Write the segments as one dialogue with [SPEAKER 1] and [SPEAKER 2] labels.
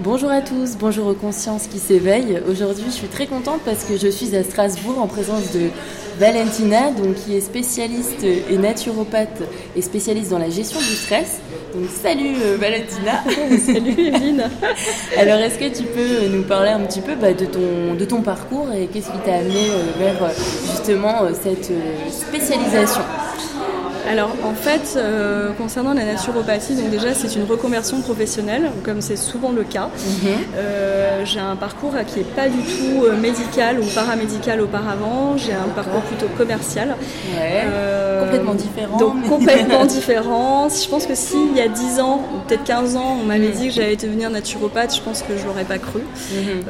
[SPEAKER 1] Bonjour à tous, bonjour aux consciences qui s'éveillent. Aujourd'hui, je suis très contente parce que je suis à Strasbourg en présence de Valentina, donc qui est spécialiste et naturopathe et spécialiste dans la gestion du stress. Donc salut euh, Valentina.
[SPEAKER 2] salut Evelyne.
[SPEAKER 1] Alors est-ce que tu peux nous parler un petit peu bah, de, ton, de ton parcours et qu'est-ce qui t'a amené euh, vers justement euh, cette spécialisation?
[SPEAKER 2] Alors en fait, euh, concernant la naturopathie, donc déjà c'est une reconversion professionnelle, comme c'est souvent le cas. Mhm. Euh, j'ai un parcours qui n'est pas du tout euh, médical ou paramédical auparavant, j'ai un parcours plutôt commercial.
[SPEAKER 1] complètement différent.
[SPEAKER 2] Donc complètement différent. Je pense que s'il y a 10 ans, ou peut-être 15 ans, on m'avait mhm. dit que j'allais devenir naturopathe, je pense que je l'aurais pas cru. Mhm.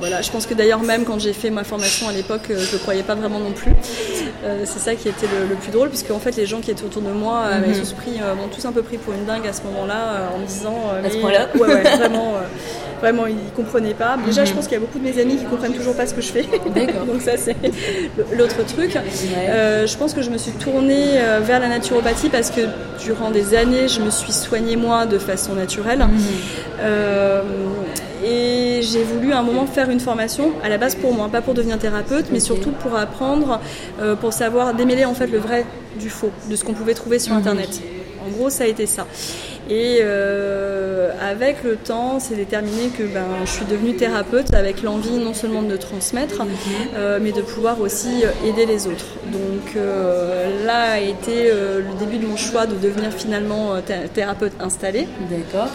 [SPEAKER 2] voilà, je pense que d'ailleurs même quand j'ai fait ma formation à l'époque, je ne croyais pas vraiment non plus. c'est ça qui était le, le plus drôle, puisque en fait les gens qui étaient autour de moi mhm. tous, pris, euh, tous un peu pris pour une dingue à ce moment-là euh, en me disant.
[SPEAKER 1] à ce point-là
[SPEAKER 2] ouais, vraiment vraiment ils comprenaient pas. Déjà, je mhm. pense qu'il y a beaucoup de mes amis qui comprennent toujours pas ce que je fais. Donc ça, c'est l'autre truc. je pense que je me suis tournée vers la naturopathie parce que durant des années, je me suis soignée moi de façon naturelle. Mhm. Et j'ai voulu à un moment faire une formation à la base pour moi, pas pour devenir thérapeute, mais surtout pour apprendre, pour savoir démêler en fait le vrai du faux, de ce qu'on pouvait trouver sur mhm. Internet. En gros, ça a été ça. Et euh, avec le temps, c'est déterminé que ben, je suis devenue thérapeute avec l'envie non seulement de transmettre, mhm. euh, mais de pouvoir aussi aider les autres. Donc euh, là a été le début de mon choix de devenir finalement thérapeute installée.
[SPEAKER 1] D'accord.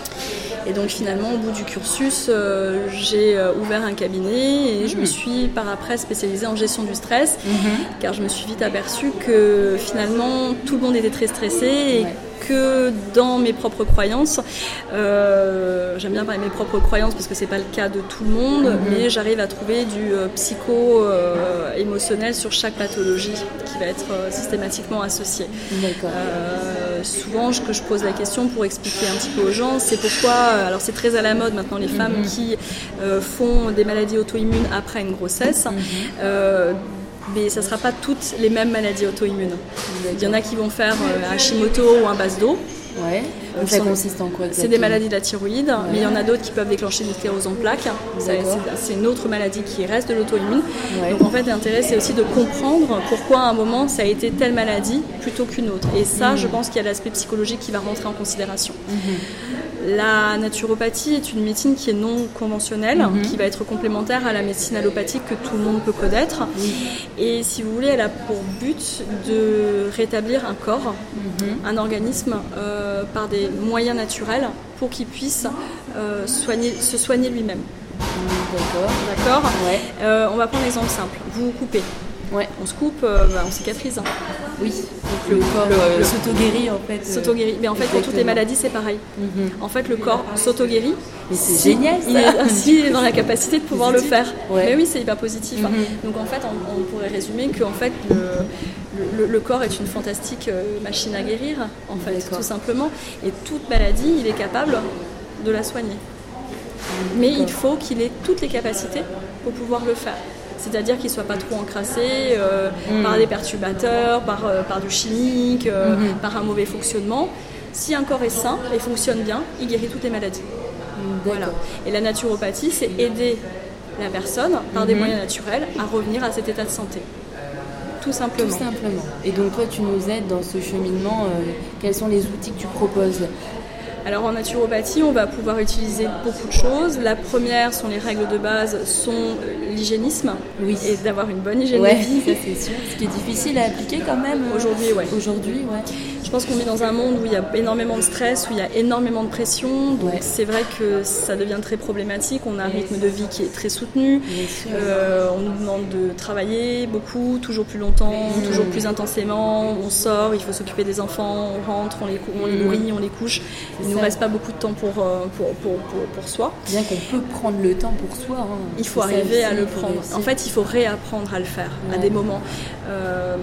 [SPEAKER 2] Et donc finalement, au bout du cursus, euh, j'ai euh, ouvert un cabinet et je me hmm. suis par après spécialisée en gestion du stress, mhm. car je me suis vite aperçue que finalement tout le monde était très stressé et que dans mes propres croyances. Euh, j'aime bien parler de mes propres croyances parce que c'est pas le cas de tout le monde, mhm. mais j'arrive à trouver du euh, psycho-émotionnel sur chaque pathologie qui va être euh, systématiquement associée. Souvent, que je pose la question pour expliquer un petit peu aux gens, c'est pourquoi, alors c'est très à la mode maintenant, les femmes mhm. qui font des maladies auto-immunes après une grossesse. Mhm mais ça ne sera pas toutes les mêmes maladies auto-immunes. Il y en a qui vont faire euh, un Hashimoto ou un base d'eau.
[SPEAKER 1] Ouais. Donc ça consiste en quoi
[SPEAKER 2] C'est des maladies de la thyroïde, mais il y en a d'autres qui peuvent déclencher une sclérose en plaques. C'est une autre maladie qui reste de l'auto-immune. Donc en fait, l'intérêt, c'est aussi de comprendre pourquoi à un moment ça a été telle maladie plutôt qu'une autre. Et ça, mhm. je pense qu'il y a l'aspect psychologique qui va rentrer en considération. Mhm. La naturopathie est une médecine qui est non conventionnelle, mhm. qui va être complémentaire à la médecine allopathique que tout le monde peut connaître. Et si vous voulez, elle a pour but de rétablir un corps, mhm. un organisme, euh, par des moyens naturels pour qu'il puisse euh, se soigner lui-même.
[SPEAKER 1] D'accord.
[SPEAKER 2] D'accord? Euh, On va prendre un exemple simple. Vous, vous coupez.
[SPEAKER 1] Ouais.
[SPEAKER 2] On se coupe, bah, on cicatrise.
[SPEAKER 1] Oui, donc le, corps euh, s'auto-guérit en fait.
[SPEAKER 2] S'auto-guérit. Mais en fait, pour toutes les maladies, c'est pareil. Mhm. En fait, le corps s'auto-guérit.
[SPEAKER 1] Mais c'est génial
[SPEAKER 2] Il est ainsi dans la capacité de pouvoir le faire. Mais oui, c'est hyper positif. Hein. Mhm. Donc en fait, on, pourrait résumer que en fait, le, le, corps est une fantastique euh, machine à guérir, en fait, tout simplement. Et toute maladie, il est capable de la soigner. Mais il faut qu'il ait toutes les capacités pour pouvoir le faire c'est-à-dire qu'il ne soit pas trop encrassé euh, mm. par des perturbateurs, par, euh, par du chimique, euh, mm-hmm. par un mauvais fonctionnement. Si un corps est sain et fonctionne bien, il guérit toutes les maladies. Voilà. Et la naturopathie, c'est aider la personne, par des mm-hmm. moyens naturels, à revenir à cet état de santé. Tout simplement.
[SPEAKER 1] Tout simplement. Et donc toi, tu nous aides dans ce cheminement. quels sont les outils que tu proposes?
[SPEAKER 2] Alors en naturopathie, on va pouvoir utiliser beaucoup de choses. La première sont les règles de base, sont l'hygiénisme
[SPEAKER 1] oui.
[SPEAKER 2] et d'avoir une bonne hygiène de vie.
[SPEAKER 1] Ça c'est sûr. Ce qui est difficile à appliquer quand même
[SPEAKER 2] aujourd'hui, ouais.
[SPEAKER 1] Aujourd'hui, ouais.
[SPEAKER 2] Je pense qu'on vit dans un monde où il y a énormément de stress, où il y a énormément de pression. Donc c'est vrai que ça devient très problématique. On a un rythme de vie qui est très soutenu. Euh, on nous demande de travailler beaucoup, toujours plus longtemps, toujours plus intensément. On sort, il faut s'occuper des enfants, on rentre, on les, on les nourrit, on les couche. Il ne nous reste pas beaucoup de temps pour, euh, pour, pour, pour, soi.
[SPEAKER 1] Bien qu'on peut prendre le temps pour soi. Hein.
[SPEAKER 2] Il faut arriver à le prendre. En fait, il faut réapprendre à le faire à des moments. Euh,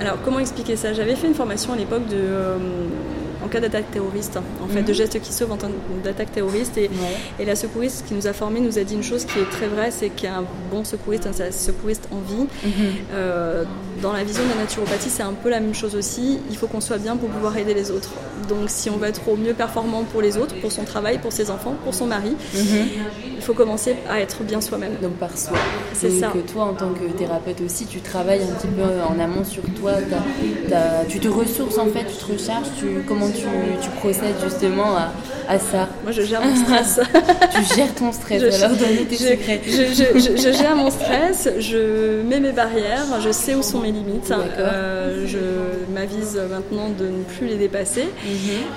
[SPEAKER 2] alors, comment expliquer ça? J'avais fait une formation à l'époque de en cas d'attaque terroriste, en fait, de mhm. gestes qui sauvent en temps d'attaque terroriste. Et, et, la secouriste qui nous a formés nous a dit une chose qui est très vraie, c'est qu'un bon secouriste, un secouriste en vie, mhm. euh, dans la vision de la naturopathie, c'est un peu la même chose aussi. Il faut qu'on soit bien pour pouvoir aider les autres. Donc si on veut être au mieux performant pour les autres, pour son travail, pour ses enfants, pour son mari, mhm. il faut commencer à être bien soi-même.
[SPEAKER 1] Donc par soi. C'est ça. Que toi, en tant que thérapeute aussi, tu travailles un petit peu en amont sur toi. tu te ressources en fait, tu te recharges. Tu, comment tu, tu procèdes justement à, à, ça
[SPEAKER 2] Moi, je gère mon stress.
[SPEAKER 1] tu gères ton stress. Je, alors donne tes secrets.
[SPEAKER 2] Je, je, gère mon stress. Je mets mes barrières. Je sais où sont mes limites. Euh, je m'avise maintenant de ne plus les dépasser.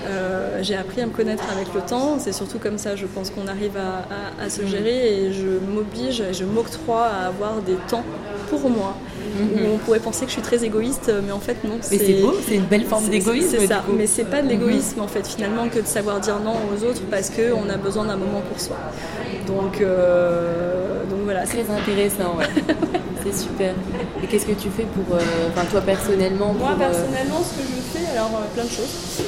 [SPEAKER 2] Euh, j'ai appris à me connaître avec le temps. C'est surtout comme ça, je pense qu'on arrive à, se gérer et je m'oblige, je m'octroie à avoir des temps pour moi. Mhm. on pourrait penser que je suis très égoïste, mais en fait non.
[SPEAKER 1] Mais c'est beau, c'est une belle forme d'égoïsme.
[SPEAKER 2] C'est ça, mais c'est pas de l'égoïsme en fait finalement que de savoir dire non aux autres parce qu'on a besoin d'un moment pour soi. Donc, euh, donc voilà.
[SPEAKER 1] Très intéressant, ouais. c'est super. Et qu'est-ce que tu fais pour, euh, enfin toi personnellement
[SPEAKER 2] Moi
[SPEAKER 1] euh,
[SPEAKER 2] personnellement, ce que je fais, alors plein de choses,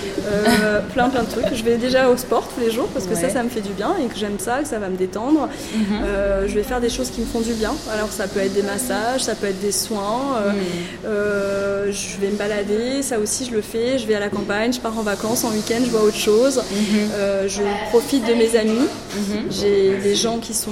[SPEAKER 2] plein plein de trucs. Je vais déjà au sport tous les jours parce que ça, ça me fait du bien et que j'aime ça, que ça va me détendre. Mhm. je vais faire des choses qui me font du bien. Alors ça peut être des massages, ça peut être des soins. Mhm. je vais me balader, ça aussi je le fais. Je vais à la campagne, je pars en vacances, en week-end, je vois autre chose. Mhm. je profite de mes amis. J'ai des gens qui sont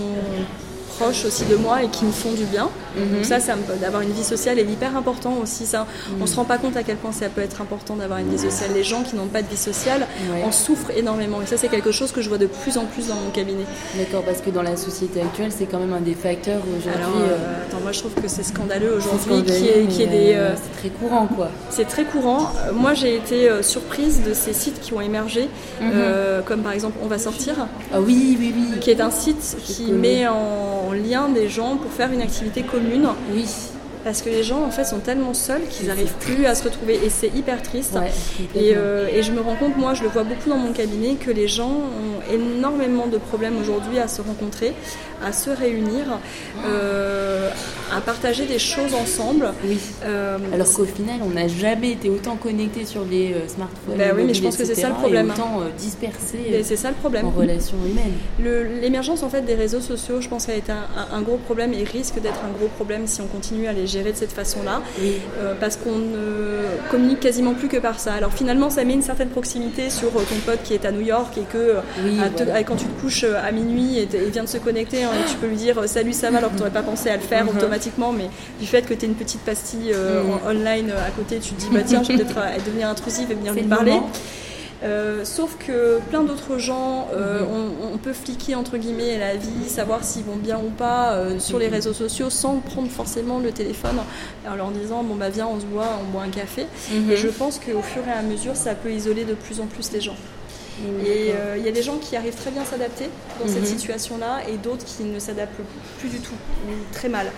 [SPEAKER 2] proches aussi de moi et qui me font du bien. Mhm. Donc ça, ça d'avoir une vie sociale est hyper important aussi. Ça, mhm. on se rend pas compte à quel point ça peut être important d'avoir une vie sociale. Les gens qui n'ont pas de vie sociale en souffrent énormément. Et ça, c'est quelque chose que je vois de plus en plus dans mon cabinet.
[SPEAKER 1] D'accord, parce que dans la société actuelle, c'est quand même un des facteurs aujourd'hui.
[SPEAKER 2] Euh, euh, attends, moi, je trouve que c'est scandaleux aujourd'hui, qui est, des.
[SPEAKER 1] Euh, c'est très courant, quoi.
[SPEAKER 2] C'est très courant. Moi, j'ai été surprise de ces sites qui ont émergé, mhm. comme par exemple On va sortir.
[SPEAKER 1] Ah oui, oui, oui.
[SPEAKER 2] Qui est un site qui met en lien des gens pour faire une activité commune.
[SPEAKER 1] Oui.
[SPEAKER 2] Parce que les gens en fait sont tellement seuls qu'ils n'arrivent plus à se retrouver et c'est hyper triste. Euh, et, je me rends compte, moi je le vois beaucoup dans mon cabinet, que les gens ont énormément de problèmes aujourd'hui à se rencontrer, à se réunir, euh, à partager des choses ensemble.
[SPEAKER 1] Oui. Euh, Alors qu'au final, on n'a jamais été autant connectés sur les smartphones.
[SPEAKER 2] Ben oui, mais je pense que c'est ça le problème.
[SPEAKER 1] autant dispersés.
[SPEAKER 2] c'est ça le problème.
[SPEAKER 1] En relation humaine.
[SPEAKER 2] L'émergence en fait des réseaux sociaux, je pense, a été un, un gros problème et risque d'être un gros problème si on continue à les gérer de cette façon-là, euh, parce qu'on ne communique quasiment plus que par ça. Alors finalement, ça met une certaine proximité sur euh, ton pote qui est à New York et que euh, quand tu te couches à minuit et, il vient de se connecter, hein, tu peux lui dire salut ça va alors que tu n'aurais pas pensé à le faire automatiquement, mais du fait que tu es une petite pastille mhm. online à côté, tu te dis bah tiens, je vais peut-être devenir intrusive et venir lui parler. Euh, sauf que plein d'autres gens, euh, mhm. on, peut fliquer entre guillemets la vie, savoir s'ils vont bien ou pas euh, sur les réseaux sociaux sans prendre forcément le téléphone en leur disant bon bah viens on se voit, on boit un café. Et je pense qu'au fur et à mesure ça peut isoler de plus en plus les gens. Et euh, il y a des gens qui arrivent très bien à s'adapter dans cette mhm. situation-là et d'autres qui ne s'adaptent plus du tout, ou très mal.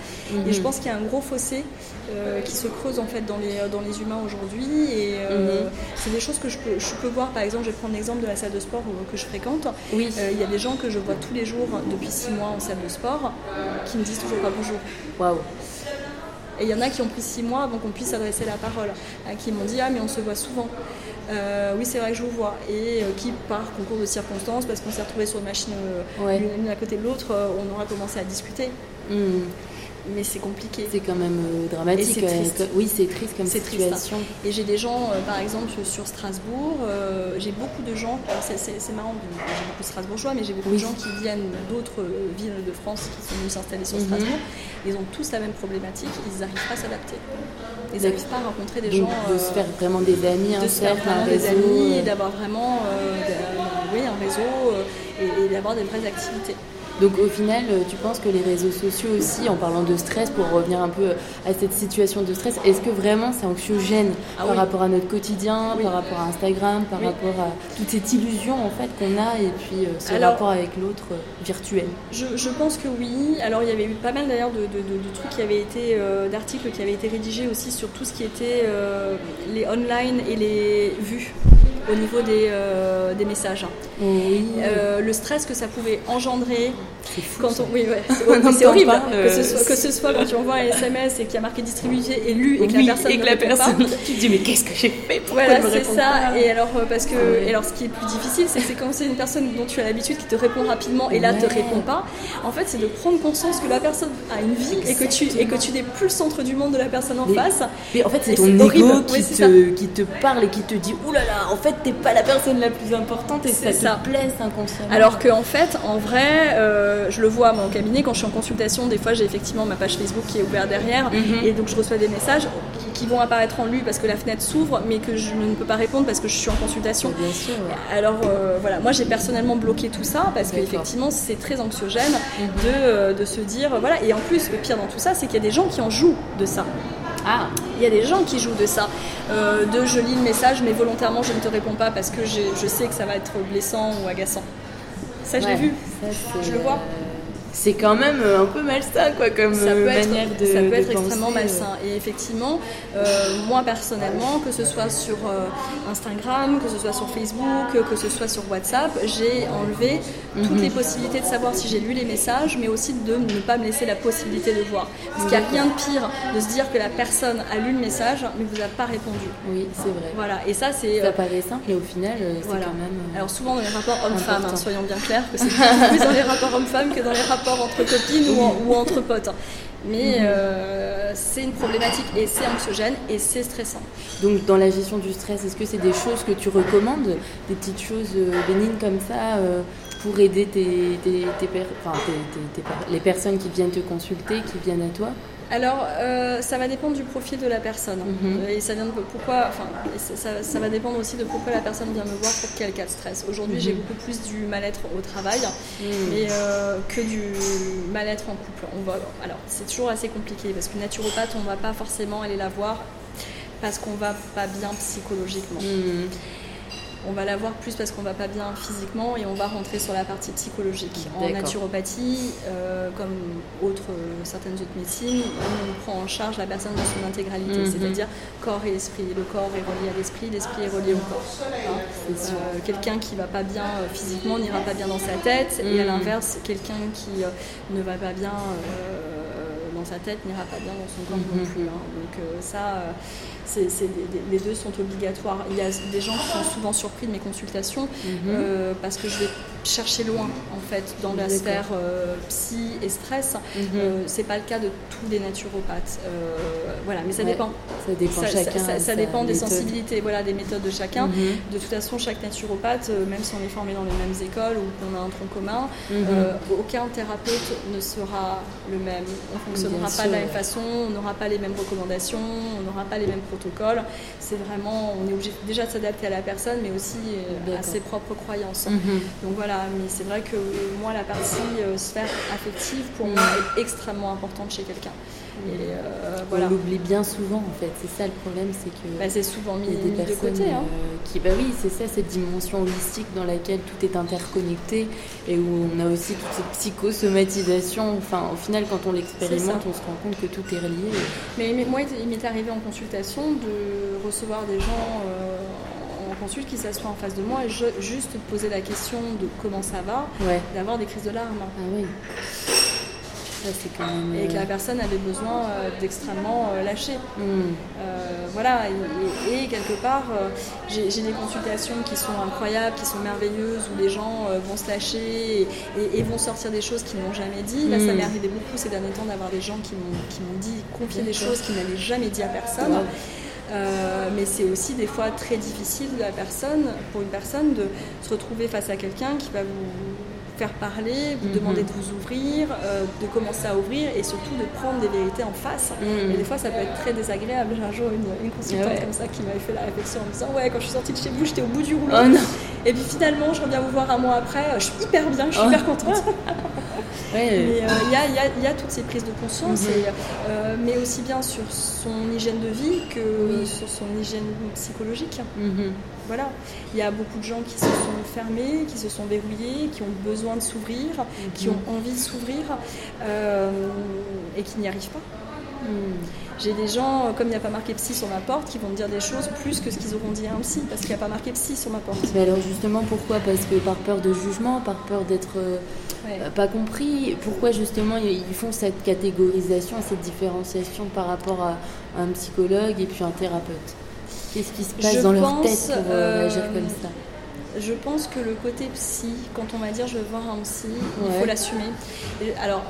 [SPEAKER 2] Et je mhm. pense qu'il y a un gros fossé euh, qui se creuse en fait dans les, dans les humains aujourd'hui. Et euh, c'est des choses que je peux, je peux voir, par exemple, je vais prendre l'exemple de la salle de sport que je fréquente.
[SPEAKER 1] Oui.
[SPEAKER 2] Il y a des gens que je vois tous les jours depuis six mois en salle de sport qui me disent toujours pas bonjour.
[SPEAKER 1] Waouh!
[SPEAKER 2] Et il y en a qui ont pris six mois avant qu'on puisse adresser la parole, qui m'ont dit Ah, mais on se voit souvent. Euh, oui, c'est vrai que je vous vois. Et euh, qui, par concours de circonstances, parce qu'on s'est retrouvé sur une machine euh, l'une à côté de l'autre, on aura commencé à discuter. Hmm mais c'est compliqué.
[SPEAKER 1] C'est quand même euh, dramatique. oui, c'est triste comme situation. Triste,
[SPEAKER 2] Et j'ai des gens, euh, par exemple, sur Strasbourg, euh, j'ai beaucoup de gens, c'est marrant, j'ai beaucoup de Strasbourgeois, mais j'ai beaucoup de gens qui viennent d'autres villes de France qui sont venus s'installer sur mhm. Strasbourg. Ils ont tous la même problématique, ils n'arrivent pas à s'adapter. Ils n'arrivent pas à rencontrer des gens.
[SPEAKER 1] De se faire vraiment des amis,
[SPEAKER 2] de se faire vraiment des amis, et d'avoir vraiment oui, un réseau et, et d'avoir des vraies activités.
[SPEAKER 1] Donc au final, euh, tu penses que les réseaux sociaux aussi, en parlant de stress, pour revenir un peu à cette situation de stress, est-ce que vraiment c'est anxiogène ah par rapport à notre quotidien, par rapport à Instagram, par rapport à toute cette illusion en fait qu'on a et puis euh, ce rapport avec l'autre euh, virtuel?
[SPEAKER 2] Je, pense que oui. Alors il y avait eu pas mal d'ailleurs de, trucs qui avaient été, d'articles qui avaient été rédigés aussi sur tout ce qui était les online et les vues au niveau des, des messages. le stress que ça pouvait engendrer quand on, oui, ouais, c'est horrible que, ce soit, que ce soit quand tu envoies un SMS et qu'il y a marqué distribué et lu et que la personne et que la personne
[SPEAKER 1] tu te dis mais qu'est-ce que j'ai fait?
[SPEAKER 2] Voilà c'est ça. et alors euh, parce que ah et alors ce qui est plus difficile c'est que quand c'est une personne dont tu as l'habitude qui te répond rapidement et là te répond pas en fait c'est de prendre conscience que la personne a une vie et que tu et que tu n'es plus le centre du monde de la personne en face.
[SPEAKER 1] mais en fait c'est ton ego qui, te, qui te parle et qui te dit oulala en fait t'es pas la personne la plus importante et ça, ça te blesse inconsciemment
[SPEAKER 2] alors qu'en fait en vrai euh, je le vois à mon cabinet quand je suis en consultation. Des fois, j'ai effectivement ma page Facebook qui est ouverte derrière, mhm. et donc je reçois des messages qui, vont apparaître en lu parce que la fenêtre s'ouvre, mais que je ne peux pas répondre parce que je suis en consultation.
[SPEAKER 1] Bien sûr,
[SPEAKER 2] Alors euh, voilà, moi j'ai personnellement bloqué tout ça parce qu'effectivement c'est très anxiogène mhm. de, euh, de, se dire voilà. Et en plus, le pire dans tout ça, c'est qu'il y a des gens qui en jouent de ça. Ah, il y a des gens qui jouent de ça. Euh, de je lis le message, mais volontairement je ne te réponds pas parce que je sais que ça va être blessant ou agaçant. Ça, je l'ai vu. je le vois
[SPEAKER 1] c'est quand même euh, un peu malsain quoi comme ça peut euh, manière
[SPEAKER 2] être, de ça peut être extrêmement malsain. Et effectivement euh, moi personnellement que ce soit sur Instagram que ce soit sur Facebook que ce soit sur WhatsApp j'ai enlevé toutes mhm. les possibilités de savoir si j'ai lu les messages mais aussi de ne pas me laisser la possibilité de voir. Parce qu'il n'y a rien de pire de se dire que la personne a lu le message mais vous a pas répondu.
[SPEAKER 1] Oui c'est vrai.
[SPEAKER 2] Voilà. Et ça c'est
[SPEAKER 1] ça paraît simple et au final c'est quand même
[SPEAKER 2] alors souvent dans les rapports hommes-femmes hein, soyons bien clairs que c'est plus dans les rapports hommes-femmes que dans les rapports entre copines ou, entre potes. Mais euh, c'est une problématique et c'est anxiogène et c'est stressant.
[SPEAKER 1] Donc dans la gestion du stress, est-ce que c'est des choses que tu recommandes Des petites choses euh, bénignes comme ça euh, pour aider tes, les personnes qui viennent te consulter, qui viennent à toi?
[SPEAKER 2] Alors, euh, ça va dépendre du profil de la personne. Mhm. Et ça, vient de pourquoi, enfin, ça, va dépendre aussi de pourquoi la personne vient me voir pour quel cas de stress. Aujourd'hui, j'ai mhm. beaucoup plus du mal-être au travail mhm. euh, que du mal-être en couple. On va, alors, c'est toujours assez compliqué parce que naturopathe, on ne va pas forcément aller la voir parce qu'on va pas bien psychologiquement on va la voir plus parce qu'on va pas bien physiquement et on va rentrer sur la partie psychologique. En naturopathie, euh, comme autres, euh, certaines autres médecines, on prend en charge la personne dans son intégralité, mhm. c'est-à-dire corps et esprit. Le corps est relié à l'esprit, l'esprit est relié au corps. Hein. Euh, quelqu'un qui va pas bien physiquement n'ira pas bien dans sa tête, et à mhm. l'inverse, quelqu'un qui ne va pas bien dans sa tête n'ira pas bien dans son corps non mhm. plus. Hein. Donc ça les deux sont obligatoires. Il y a des gens qui sont souvent surpris de mes consultations mhm. euh, parce que je vais chercher loin en fait dans la sphère euh, psy et stress. Mhm. Euh, c'est pas le cas de tous les naturopathes. voilà, mais ça dépend.
[SPEAKER 1] Ça dépend
[SPEAKER 2] chacun. Ça, dépend des sensibilités, voilà, des méthodes de chacun. Mhm. De toute façon, chaque naturopathe, même si on est formé dans les mêmes écoles ou qu'on a un tronc commun, aucun thérapeute ne sera le même. On fonctionnera pas de la même façon, on n'aura pas les mêmes recommandations, on n'aura pas les mêmes protocole. C'est vraiment, on est obligé déjà de s'adapter à la personne, mais aussi euh, à ses propres croyances. Mhm. Donc voilà, mais c'est vrai que moi, la partie euh, sphère affective, pour moi, est extrêmement importante chez quelqu'un.
[SPEAKER 1] Et euh, voilà. On l'oublie bien souvent en fait, c'est ça le problème, c'est que
[SPEAKER 2] bah, c'est souvent mis, des personnes de côté. Hein.
[SPEAKER 1] qui, bah oui, c'est ça, cette dimension holistique dans laquelle tout est interconnecté et où on a aussi toute cette psychosomatisation. Enfin, au final, quand on l'expérimente, on se rend compte que tout est relié.
[SPEAKER 2] Mais, moi, il m'est arrivé en consultation de recevoir des gens euh, en consulte qui s'assoient en face de moi et juste poser la question de comment ça va, d'avoir des crises de larmes.
[SPEAKER 1] Ah oui.
[SPEAKER 2] Et que la euh, personne avait besoin euh, d'extrêmement lâcher. Hmm. voilà, et, quelque part, j'ai des consultations qui sont incroyables, qui sont merveilleuses, où les gens vont se lâcher et, vont sortir des choses qu'ils n'ont jamais dit. Là, ça hmm. m'est arrivé beaucoup ces derniers temps d'avoir des gens qui m'ont dit, confié des choses qu'ils n'avaient jamais dit à personne. Euh, mais c'est aussi des fois très difficile de la personne, pour une personne de se retrouver face à quelqu'un qui va vous faire parler, vous mhm. demander de vous ouvrir, euh, de commencer à ouvrir et surtout de prendre des vérités en face. Mhm. Et des fois, ça peut être très désagréable. J'ai un jour une, une consultante comme ça qui m'avait fait la réflexion en me disant Ouais, quand je suis sortie de chez vous, j'étais au bout du rouleau.
[SPEAKER 1] Oh
[SPEAKER 2] Et puis finalement, je reviens vous voir un mois après, je suis hyper bien, je suis hyper contente. Mais il y, a, toutes ces prises de conscience, mhm. mais aussi bien sur son hygiène de vie que sur son hygiène psychologique. Mhm. Voilà, il y a beaucoup de gens qui se sont fermés, qui se sont verrouillés, qui ont besoin de s'ouvrir, qui ont envie de s'ouvrir et qui n'y arrivent pas. J'ai des gens, comme il n'y a pas marqué psy sur ma porte, qui vont me dire des choses plus que ce qu'ils auront dit à un psy, parce qu'il n'y a pas marqué psy sur ma porte.
[SPEAKER 1] Mais alors justement, pourquoi? Parce que par peur de jugement, par peur d'être euh, pas compris, pourquoi justement ils font cette catégorisation, cette différenciation par rapport à un psychologue et puis un thérapeute. Qu'est-ce qui se passe dans leur tête pour euh, agir comme ça?
[SPEAKER 2] je pense que le côté psy, quand on va dire je veux voir un psy, il faut l'assumer. Alors,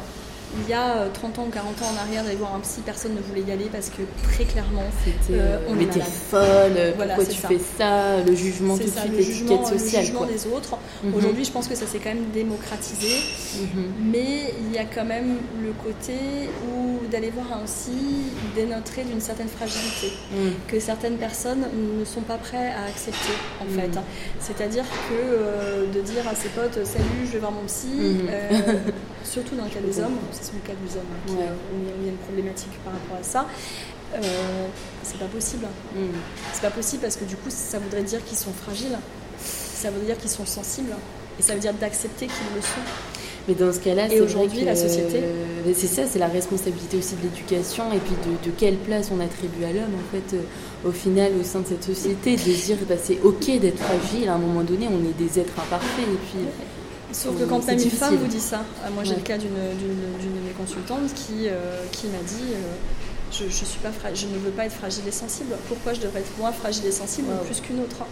[SPEAKER 2] il y a 30 euh, ans ou 40 ans en arrière d'aller voir un psy, personne ne voulait y aller parce que très clairement,
[SPEAKER 1] c'était euh, on était folle, pourquoi tu fais ça, le jugement tout de suite, l'étiquette sociale.
[SPEAKER 2] Le jugement des autres. Mhm. Aujourd'hui, je pense que ça s'est quand même démocratisé, mhm. mais il y a quand même le côté où d'aller voir un psy dénoterait d'une certaine fragilité, mhm. que certaines personnes ne sont pas prêtes à accepter en fait. C'est-à-dire que euh, de dire à ses potes, salut, je vais voir mon psy, surtout dans le cas des hommes, c'est le cas des hommes, hein, où il y a une problématique par rapport à ça. Euh, c'est pas possible. Mm. C'est pas possible parce que du coup, ça voudrait dire qu'ils sont fragiles, ça veut dire qu'ils sont sensibles, et ça veut dire d'accepter qu'ils le sont.
[SPEAKER 1] Mais dans ce cas-là, c'est aujourd'hui la société. c'est ça, c'est la responsabilité aussi de l'éducation et puis de, quelle place on attribue à l'homme en fait, euh, au final, au sein de cette société, de dire bah, c'est ok d'être fragile. À un moment donné, on est des êtres imparfaits et puis
[SPEAKER 2] Sauf que quand même une femme vous dit ça, euh, moi j'ai le cas d'une de mes consultantes qui, euh, qui m'a dit euh, je, je, suis pas je ne veux pas être fragile et sensible. Pourquoi je devrais être moins fragile et sensible plus qu'une autre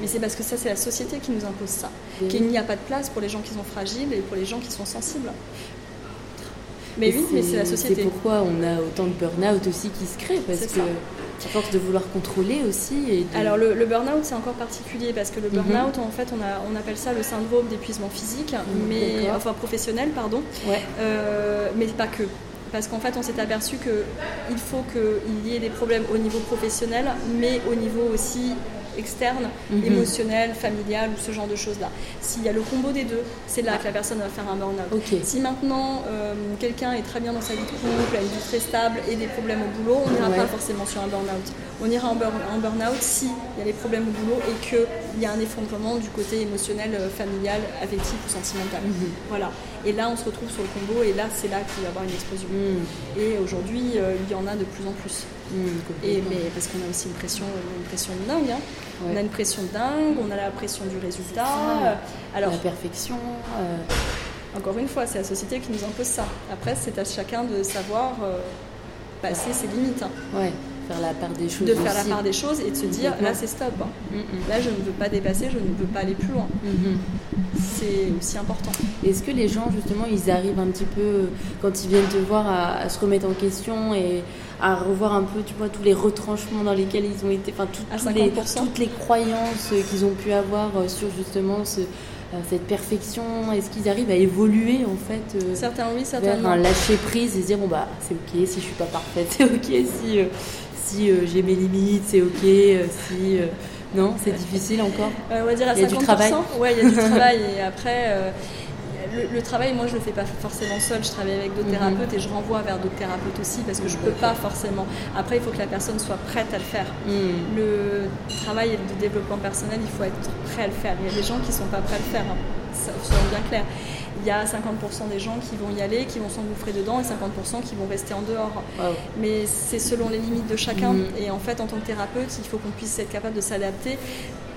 [SPEAKER 2] Mais c'est parce que ça, c'est la société qui nous impose ça. Qu'il n'y a pas de place pour les gens qui sont fragiles et pour les gens qui sont sensibles. Mais oui, mais c'est la société.
[SPEAKER 1] C'est pourquoi on a autant de burn-out aussi qui se créent, parce que à force de vouloir contrôler aussi. Et
[SPEAKER 2] Alors le, burn-out c'est encore particulier parce que le mhm. burn-out en fait on, a, on appelle ça le syndrome d'épuisement physique, mhm, mais enfin professionnel pardon, euh, mais pas que. Parce qu'en fait, on s'est aperçu qu'il faut qu'il y ait des problèmes au niveau professionnel, mais au niveau aussi externe, mhm. émotionnel, familial ou ce genre de choses-là. S'il y a le combo des deux, c'est là que la personne va faire un burn-out. Si maintenant euh, quelqu'un est très bien dans sa vie de couple, a une vie très stable et des problèmes au boulot, on n'ira pas forcément sur un burn-out. On ira en, burn-out s'il y a des problèmes au boulot et qu'il y a un effondrement du côté émotionnel, euh, familial, affectif ou sentimental. Mhm. Voilà. Et là, on se retrouve sur le combo et là, c'est là qu'il va y avoir une explosion. Mhm. Et aujourd'hui, euh, il y en a de plus en plus. et, mais parce qu'on a aussi une pression, une pression dingue. Hein. On a une pression dingue, on a la pression du résultat.
[SPEAKER 1] Alors, la perfection. Euh.
[SPEAKER 2] Encore une fois, c'est la société qui nous impose ça. Après, c'est à chacun de savoir euh, passer ses limites. Hein.
[SPEAKER 1] Ouais, faire la part des choses.
[SPEAKER 2] De faire la part des choses et de se dire là, c'est stop. Hein. Là, je ne veux pas dépasser, je ne veux pas aller plus loin. C'est aussi important.
[SPEAKER 1] Est-ce que les gens, justement, ils arrivent un petit peu, quand ils viennent te voir, à se remettre en question et à revoir un peu, tu vois, tous les retranchements dans lesquels ils ont été, enfin, toutes, les, toutes les croyances qu'ils ont pu avoir euh, sur justement ce, euh, cette perfection Est-ce qu'ils arrivent à évoluer en fait
[SPEAKER 2] euh, Certains oui, certains
[SPEAKER 1] vers un lâcher prise et se dire bon bah c'est ok si je suis pas parfaite, c'est ok si si j'ai mes limites, c'est ok si non c'est difficile encore.
[SPEAKER 2] on va dire à il y a du travail. Ouais, il y a du travail et après le, travail, moi, je le fais pas forcément seul. Je travaille avec d'autres mhm. thérapeutes et je renvoie vers d'autres thérapeutes aussi parce que je peux pas forcément. Après, il faut que la personne soit prête à le faire. Mhm. Le travail de développement personnel, il faut être prêt à le faire. Il y a des gens qui sont pas prêts à le faire. Hein. Ça, soyons bien clair. Il y a 50% des gens qui vont y aller, qui vont s'engouffrer dedans, et 50% qui vont rester en dehors. Mais c'est selon les limites de chacun. Mhm. Et en fait, en tant que thérapeute, il faut qu'on puisse être capable de s'adapter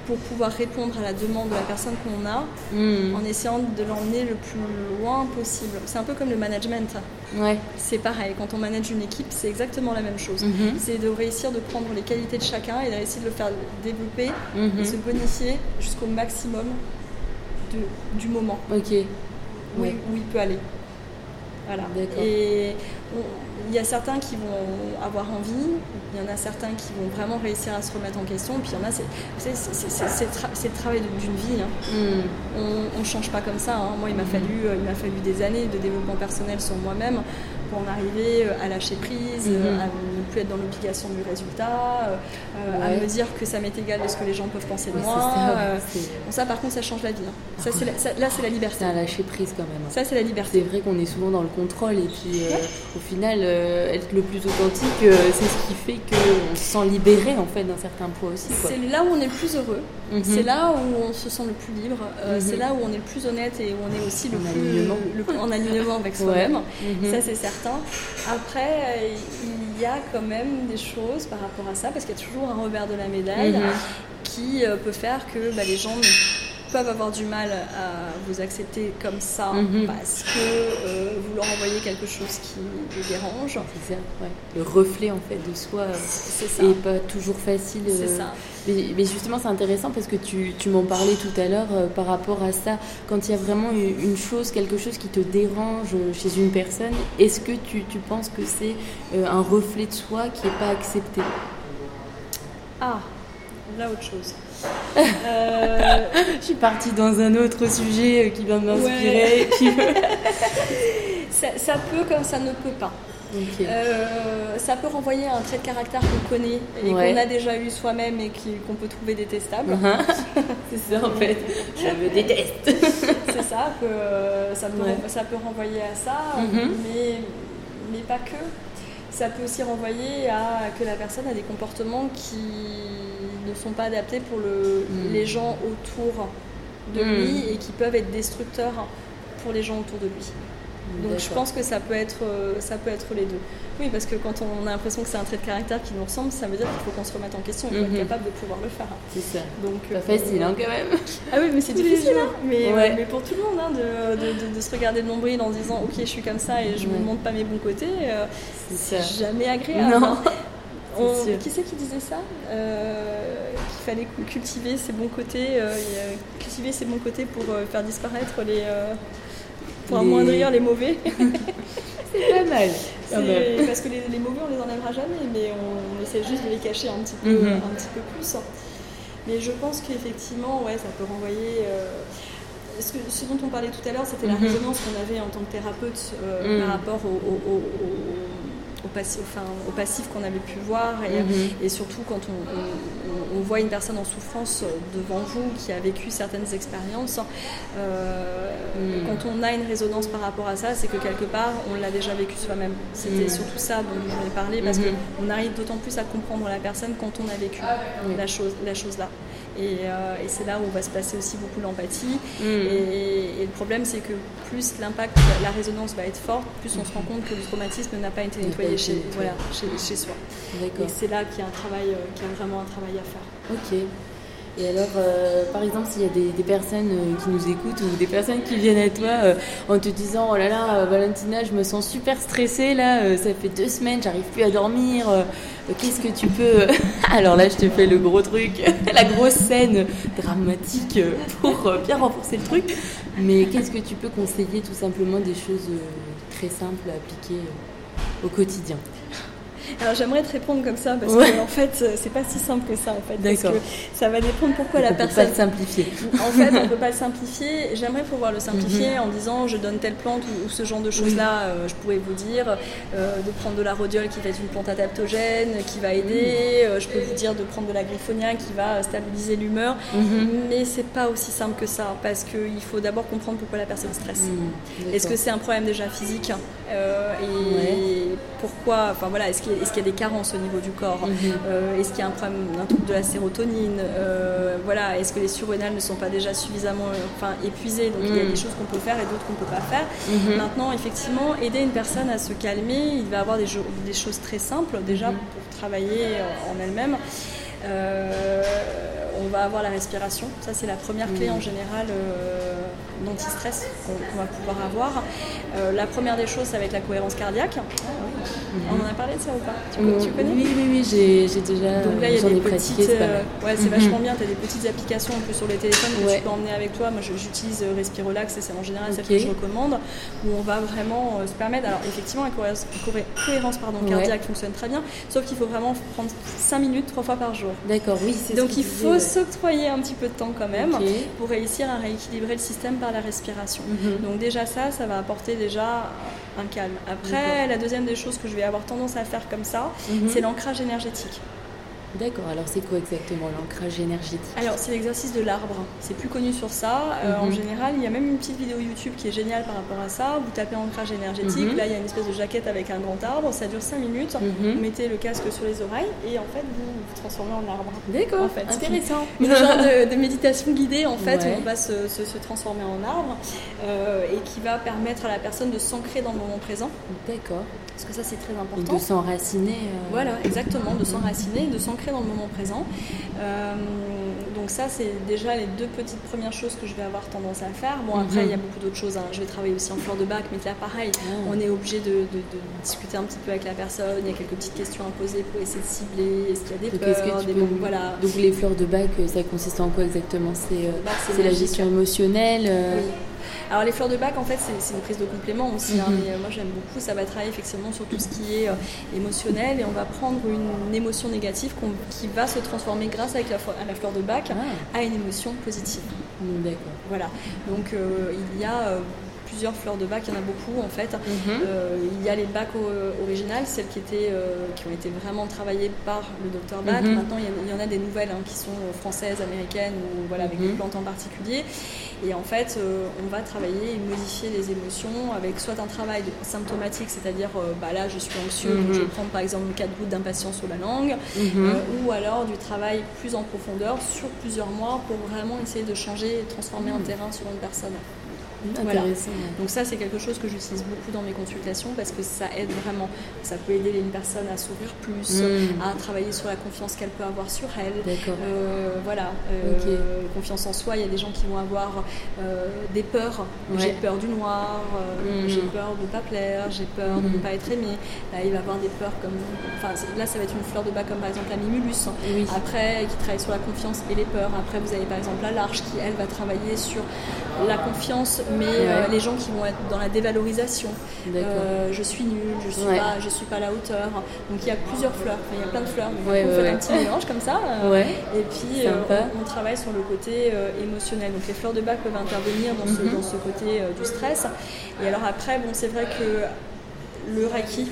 [SPEAKER 2] pour pouvoir répondre à la demande de la personne qu'on a hmm. en essayant de l'emmener le plus loin possible. C'est un peu comme le management.
[SPEAKER 1] Ouais.
[SPEAKER 2] C'est pareil, quand on manage une équipe, c'est exactement la même chose. Mhm. C'est de réussir de prendre les qualités de chacun et d'essayer de le faire développer mhm. et se bonifier jusqu'au maximum de, du moment
[SPEAKER 1] Ok.
[SPEAKER 2] Où, où, il peut aller. Voilà. Et il y a certains qui vont avoir envie, il y en a certains qui vont vraiment réussir à se remettre en question, puis il y en a, c'est le travail d'une vie. Hein. Hmm. On, ne change pas comme ça. Hein. Moi, il m'a fallu, il m'a fallu des années de développement personnel sur moi-même pour en arriver à lâcher prise, mhm. à ne plus être dans l'obligation du résultat, à me dire que ça m'est égal de ce que les gens peuvent penser de moi. Ça, bon, ça, par contre, ça change la vie. Hein. Ça, là, c'est la liberté.
[SPEAKER 1] C'est à lâcher prise quand même. Hein.
[SPEAKER 2] Ça, c'est la liberté.
[SPEAKER 1] C'est vrai qu'on est souvent dans le contrôle et puis au final, être le plus authentique, c'est ce qui fait qu'on se sent libéré en fait d'un certain poids aussi.
[SPEAKER 2] C'est là où on est le plus heureux. Mhm. C'est là où on se sent le plus libre. Euh, c'est mhm. là où on est le plus honnête et où on est aussi le plus en alignement avec soi-même. Mhm. Ça, c'est certain. Après, il y a quand même des choses par rapport à ça, parce qu'il y a toujours un revers de la médaille qui euh, peut faire que bah, les gens peuvent avoir du mal à vous accepter comme ça mhm. parce que euh, vous leur envoyez quelque chose qui les dérange.
[SPEAKER 1] C'est ça, Le reflet en fait de soi n'est pas toujours facile.
[SPEAKER 2] C'est euh, ça.
[SPEAKER 1] Mais, justement, c'est intéressant parce que tu, tu m'en parlais tout à l'heure euh, par rapport à ça. Quand il y a vraiment une chose, quelque chose qui te dérange chez une personne, est-ce que tu, tu, penses que c'est un reflet de soi qui n'est pas accepté?
[SPEAKER 2] Ah, là autre chose.
[SPEAKER 1] Euh, je suis partie dans un autre sujet qui va m'inspirer.
[SPEAKER 2] ça, peut comme ça ne peut pas. Euh, ça peut renvoyer à un trait de caractère qu'on connaît et qu'on a déjà eu soi-même et qu'on peut trouver détestable.
[SPEAKER 1] Uh-huh. c'est ça en fait, je me déteste.
[SPEAKER 2] c'est ça, ça, peut, ça peut renvoyer à ça, mm-hmm. mais, mais pas que. Ça peut aussi renvoyer à que la personne a des comportements qui ne sont pas adaptés pour le, hmm. les gens autour de hmm. lui et qui peuvent être destructeurs pour les gens autour de lui. Donc je pense que ça peut être euh, ça peut être les deux. Oui, parce que quand on a l'impression que c'est un trait de caractère qui nous ressemble, ça veut dire qu'il faut qu'on se remette en question, il faut être mhm. capable de pouvoir le faire.
[SPEAKER 1] C'est ça. Donc pas euh, facile hein, quand même.
[SPEAKER 2] Ah oui, mais c'est difficile. Hein. Mais, mais, pour tout le monde, hein, de, de, se regarder de nombril en disant ok je suis comme ça et je ne montre pas mes bons côtés, euh, c'est jamais agréable. Non. qui c'est qui disait ça euh, Qu'il fallait cultiver ses bons côtés, euh, cultiver ses bons côtés pour euh, faire disparaître les. pour amoindrir les mauvais.
[SPEAKER 1] c'est pas mal.
[SPEAKER 2] Parce que les, mauvais, on les enlèvera jamais, mais on, essaie juste de les cacher un petit peu, mhm. un petit peu plus. Mais je pense qu'effectivement, ouais, ça peut renvoyer. Ce, ce, dont on parlait tout à l'heure, c'était la mhm. résonance qu'on avait en tant que thérapeute mhm. par rapport au au, passif, enfin, au passif qu'on avait pu voir et, mhm. surtout quand on, voit une personne en souffrance devant vous qui a vécu certaines expériences, euh, mhm. quand on a une résonance par rapport à ça, c'est que quelque part on l'a déjà vécu soi-même. C'était mhm. surtout ça dont je voulais parler parce qu'on arrive d'autant plus à comprendre la personne quand on a vécu la chose, la chose là. Euh, et, c'est là où va se passer aussi beaucoup l'empathie. Mm. Et, le problème, c'est que plus l'impact, la résonance va être forte, plus on se rend compte que le traumatisme n'a pas été nettoyé chez, voilà, chez, chez, soi. Et c'est là qu'il y a un travail, euh, qu'il y a vraiment un travail à faire.
[SPEAKER 1] Ok. Et alors, euh, par exemple, s'il y a des, personnes euh, qui nous écoutent ou des personnes qui viennent à toi euh, en te disant Oh là là, Valentina, je me sens super stressée là, ça fait deux semaines, j'arrive plus à dormir, qu'est-ce que tu peux. alors là, je te fais le gros truc, la grosse scène dramatique pour bien renforcer le truc. Mais qu'est-ce que tu peux conseiller tout simplement des choses très simples à appliquer au quotidien?
[SPEAKER 2] Alors j'aimerais te répondre comme ça parce que en fait c'est pas si simple que ça en fait parce que ça va dépendre pourquoi la personne.
[SPEAKER 1] On peut pas le simplifier.
[SPEAKER 2] En fait on peut pas le simplifier. J'aimerais pouvoir le simplifier mhm. en disant je donne telle plante ou, ce genre de choses là. Euh, je pourrais vous dire euh, de prendre de la rhodiole qui va être une plante adaptogène qui va aider. Euh, je peux vous dire de prendre de la griffonia qui va stabiliser l'humeur. Mhm. Mais c'est pas aussi simple que ça parce qu'il faut d'abord comprendre pourquoi la personne stresse. Mhm. Est-ce que c'est un problème déjà physique et pourquoi Enfin voilà est-ce qu'il qu'il y a des carences au niveau du corps mhm. euh, Est-ce qu'il y a un problème d'un trouble de la sérotonine euh, Voilà, est-ce que les surrénales ne sont pas déjà suffisamment euh, enfin, épuisées Donc il y a des mhm. choses qu'on peut faire et d'autres qu'on ne peut pas faire. Mhm. Maintenant, effectivement, aider une personne à se calmer, il va avoir des, des choses très simples déjà pour travailler en elle-même. On va avoir la respiration. Ça, c'est la première clé en général dans anti-stress qu'on va pouvoir avoir. Euh, la première des choses, ça va être la cohérence cardiaque. Ah On en a parlé de ça ou pas?
[SPEAKER 1] Tu, connais? Oui, oui, oui, j'ai déjà.
[SPEAKER 2] Donc là, il y a des petites. ouais, c'est vachement bien. Tu as des petites applications un peu sur les téléphones que tu peux emmener avec toi. Moi, j'utilise Respirolax et c'est en général celle que je recommande où on va vraiment se permettre. Alors, effectivement, la cohérence, cohérence pardon, cardiaque fonctionne très bien, sauf qu'il faut vraiment prendre 5 minutes trois fois par jour.
[SPEAKER 1] D'accord, oui, c'est
[SPEAKER 2] Donc il faut s'octroyer un petit peu de temps quand même pour réussir à rééquilibrer le système par la respiration. Mhm. Donc déjà ça, ça va apporter déjà un calme. Après, la deuxième des choses que je vais avoir tendance à faire comme ça, mhm. c'est l'ancrage énergétique.
[SPEAKER 1] D'accord, alors c'est quoi exactement l'ancrage énergétique?
[SPEAKER 2] Alors c'est l'exercice de l'arbre, c'est plus connu sur ça. Euh, en mhm. général, il y a même une petite vidéo YouTube qui est géniale par rapport à ça. Vous tapez ancrage énergétique, mhm. là il y a une espèce de jaquette avec un grand arbre, ça dure 5 minutes. Mhm. Vous mettez le casque sur les oreilles et en fait vous vous transformez en arbre.
[SPEAKER 1] D'accord,
[SPEAKER 2] en fait. intéressant. Une genre de, méditation guidée en fait, où on va se, transformer en arbre euh, et qui va permettre à la personne de s'ancrer dans le moment présent.
[SPEAKER 1] D'accord.
[SPEAKER 2] Parce que ça c'est très important.
[SPEAKER 1] de s'enraciner. Euh,
[SPEAKER 2] voilà, exactement, de s'enraciner, de s'ancrer dans le moment présent. Euh, donc ça, c'est déjà les deux petites premières choses que je vais avoir tendance à faire. Bon, après, il y a mhm. beaucoup d'autres choses. Hein. Je vais travailler aussi en fleur de bac, mais là, pareil, ah. on est obligé de, discuter un petit peu avec la personne. Il y a quelques petites questions à poser pour essayer de cibler. Est-ce qu'il y a des peurs, des voilà.
[SPEAKER 1] Donc les fleurs de bac, ça consiste en quoi exactement? C'est euh, bah, la gestion émotionnelle
[SPEAKER 2] alors les fleurs de bac, en fait, c'est une prise de complément aussi. Hein, mhm. mais euh, moi, j'aime beaucoup. Ça va travailler effectivement sur tout ce qui est euh, émotionnel et on va prendre une, émotion négative qui va se transformer grâce avec la, à la fleur de bac ah. à une émotion positive.
[SPEAKER 1] D'accord.
[SPEAKER 2] Voilà. Donc euh, il y a plusieurs fleurs de bac, il y en a beaucoup en fait. Mhm. il y a les bacs originales, celles qui, étaient, qui ont été vraiment travaillées par le docteur Bach. Mhm. Maintenant, il y, en a des nouvelles hein, qui sont françaises, américaines, ou voilà, avec des plantes en particulier. Et en fait, euh, on va travailler et modifier les émotions avec soit un travail symptomatique, c'est-à-dire euh, bah là je suis anxieux, donc je vais mhm. prendre par exemple 4 gouttes d'impatience sur la langue, mhm. euh, ou alors du travail plus en profondeur sur plusieurs mois pour vraiment essayer de changer et transformer un mhm. terrain sur une personne. Donc ça, c'est quelque chose que j'utilise beaucoup dans mes consultations parce que ça aide vraiment. Ça peut aider une personne à s'ouvrir plus, hmm. à travailler sur la confiance qu'elle peut avoir sur elle. Euh, voilà, euh, confiance en soi. Il y a des gens qui vont avoir euh, des peurs. J'ai peur du noir, hmm. j'ai peur de ne pas plaire, j'ai peur de ne hmm. pas être aimé. Là, il va avoir des peurs comme. Enfin, là, ça va être une fleur de bac comme par exemple la mimulus. Après, qui travaille sur la confiance et les peurs. Après, vous avez par exemple la large qui, elle, va travailler sur la confiance, mais euh, les gens qui vont être dans la dévalorisation. Euh, je suis nulle, je suis pas, je suis pas à la hauteur. Donc il y a plusieurs fleurs, il y a plein de fleurs. on fait un petit mélange comme ça. Euh, et puis on, travaille sur le côté émotionnel. Donc les fleurs de bac peuvent intervenir dans ce, mhm. dans ce côté du stress. Et alors après, bon, c'est vrai que le Reiki.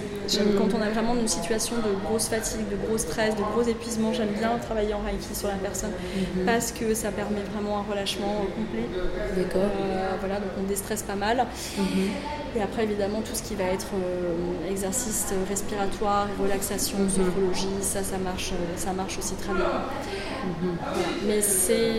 [SPEAKER 2] Quand on a vraiment une situation de grosse fatigue, de gros stress, de gros épuisement, j'aime bien travailler en Reiki sur la personne mhm. parce que ça permet vraiment un relâchement complet.
[SPEAKER 1] D'accord.
[SPEAKER 2] Euh, voilà, donc on déstresse pas mal. Mhm. Et après, évidemment, tout ce qui va être euh, exercice respiratoire, relaxation, mhm. sophrologie, ça, ça marche, euh, ça marche aussi très bien. Mais c'est.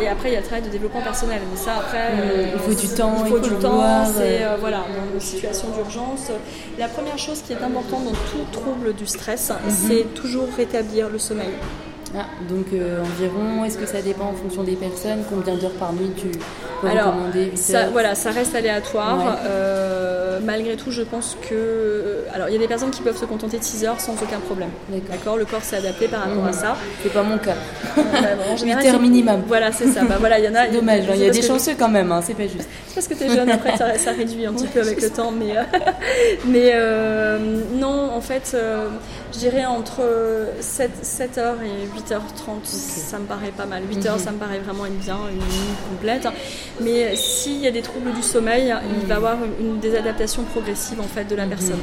[SPEAKER 2] Et après, il y a le travail de développement personnel. Mais ça, après.
[SPEAKER 1] il faut du temps,
[SPEAKER 2] il faut, du temps. C'est voilà, dans une situation d'urgence. La première chose qui est importante dans tout trouble du stress, mhm. c'est toujours rétablir le sommeil.
[SPEAKER 1] Ah, donc euh, environ, est-ce que ça dépend en fonction des personnes? Combien d'heures par nuit tu peux Alors, recommander
[SPEAKER 2] ça, Voilà, ça reste aléatoire. Euh, malgré tout, je pense que. Euh, alors, il y a des personnes qui peuvent se contenter de 6 heures sans aucun problème. D'accord Le corps s'est adapté par rapport à ça.
[SPEAKER 1] C'est pas mon cas. en général, 8 heures minimum.
[SPEAKER 2] Voilà, c'est ça. Bah, voilà, y en a,
[SPEAKER 1] dommage, il y a des chanceux quand même, hein, c'est pas juste.
[SPEAKER 2] C'est parce que tu es jeune, après ça, ça, réduit un petit peu avec le temps. Mais, mais non, en fait, je dirais entre 7, 7h et 8h30, ça me paraît pas mal. 8h, mhm. ça me paraît vraiment une bien, une nuit complète. Mais s'il y a des troubles du sommeil, il va y avoir une désadaptation progressive en fait de la mhm. personne.